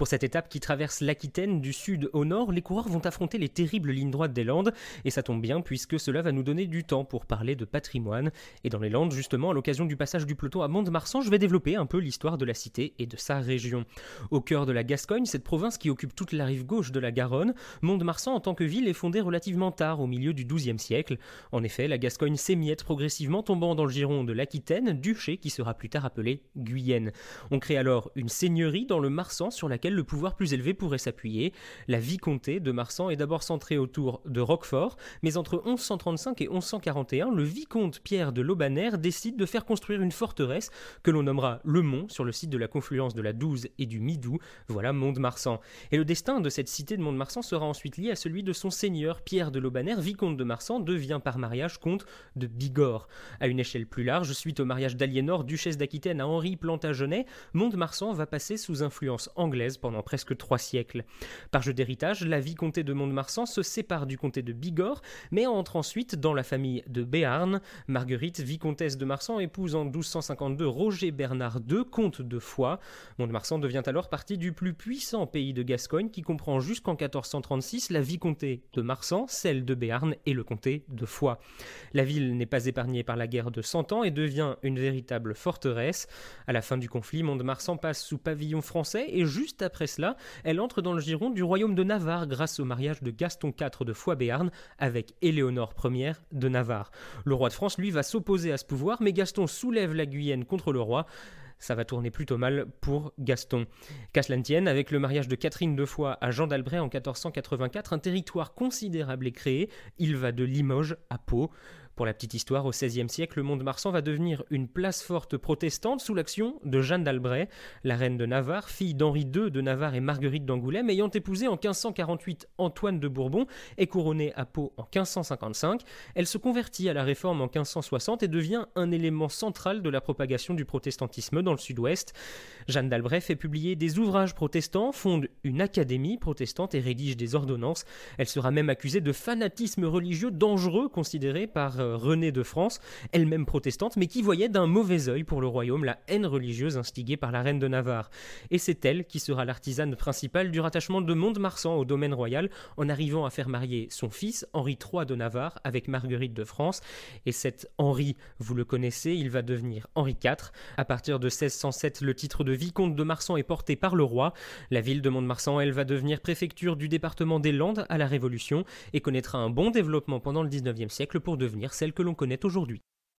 Pour cette étape qui traverse l'Aquitaine du sud au nord, les coureurs vont affronter les terribles lignes droites des Landes, et ça tombe bien puisque cela va nous donner du temps pour parler de patrimoine. Et dans les Landes, justement, à l'occasion du passage du peloton à Mont-de-Marsan, je vais développer un peu l'histoire de la cité et de sa région. Au cœur de la Gascogne, cette province qui occupe toute la rive gauche de la Garonne, Mont-de-Marsan en tant que ville est fondée relativement tard, au milieu du XIIe siècle. En effet, la Gascogne s'émiette progressivement, tombant dans le giron de l'Aquitaine, duché qui sera plus tard appelé Guyenne. On crée alors une seigneurie dans le Marsan sur laquelle le pouvoir plus élevé pourrait s'appuyer. La vicomté de Marsan est d'abord centrée autour de Roquefort, mais entre 1135 et 1141, le vicomte Pierre de Lobaner décide de faire construire une forteresse que l'on nommera Le Mont sur le site de la confluence de la Douze et du Midou, voilà Mont-de-Marsan. Et le destin de cette cité de Mont-de-Marsan sera ensuite lié à celui de son seigneur Pierre de Lobaner, vicomte de Marsan, devient par mariage comte de Bigorre. À une échelle plus large, suite au mariage d'Aliénor, duchesse d'Aquitaine à Henri Plantagenet, Mont-de-Marsan va passer sous influence anglaise pendant presque trois siècles. Par jeu d'héritage, la vicomté de Mont-de-Marsan se sépare du comté de Bigorre, mais entre ensuite dans la famille de Béarn. Marguerite, vicomtesse de Marsan, épouse en 1252 Roger Bernard II, comte de Foix. Mont-de-Marsan devient alors partie du plus puissant pays de Gascogne qui comprend jusqu'en 1436 la vicomté de Marsan, celle de Béarn et le comté de Foix. La ville n'est pas épargnée par la guerre de Cent Ans et devient une véritable forteresse. À la fin du conflit, Mont-de-Marsan passe sous pavillon français et juste après cela, elle entre dans le giron du royaume de Navarre grâce au mariage de Gaston IV de Foix-Béarn avec Éléonore Ier de Navarre. Le roi de France, lui, va s'opposer à ce pouvoir, mais Gaston soulève la Guyenne contre le roi ça va tourner plutôt mal pour Gaston. Qu'à avec le mariage de Catherine de Foix à Jean d'Albret en 1484, un territoire considérable est créé. Il va de Limoges à Pau. Pour la petite histoire, au XVIe siècle, le Mont-de-Marsan va devenir une place forte protestante sous l'action de Jeanne d'Albret, la reine de Navarre, fille d'Henri II de Navarre et Marguerite d'Angoulême, ayant épousé en 1548 Antoine de Bourbon et couronnée à Pau en 1555. Elle se convertit à la réforme en 1560 et devient un élément central de la propagation du protestantisme dans le sud-ouest. Jeanne d'Albret fait publier des ouvrages protestants, fonde une académie protestante et rédige des ordonnances. Elle sera même accusée de fanatisme religieux dangereux considéré par euh, Renée de France, elle-même protestante, mais qui voyait d'un mauvais œil pour le royaume la haine religieuse instigée par la reine de Navarre. Et c'est elle qui sera l'artisane principale du rattachement de Mont-de-Marsan au domaine royal, en arrivant à faire marier son fils, Henri III de Navarre, avec Marguerite de France. Et cet Henri, vous le connaissez, il va devenir Henri IV. À partir de 1607, le titre de vicomte de Marsan est porté par le roi. La ville de Mont-de-Marsan, elle va devenir préfecture du département des Landes à la Révolution et connaîtra un bon développement pendant le 19e siècle pour devenir celle que l'on connaît aujourd'hui.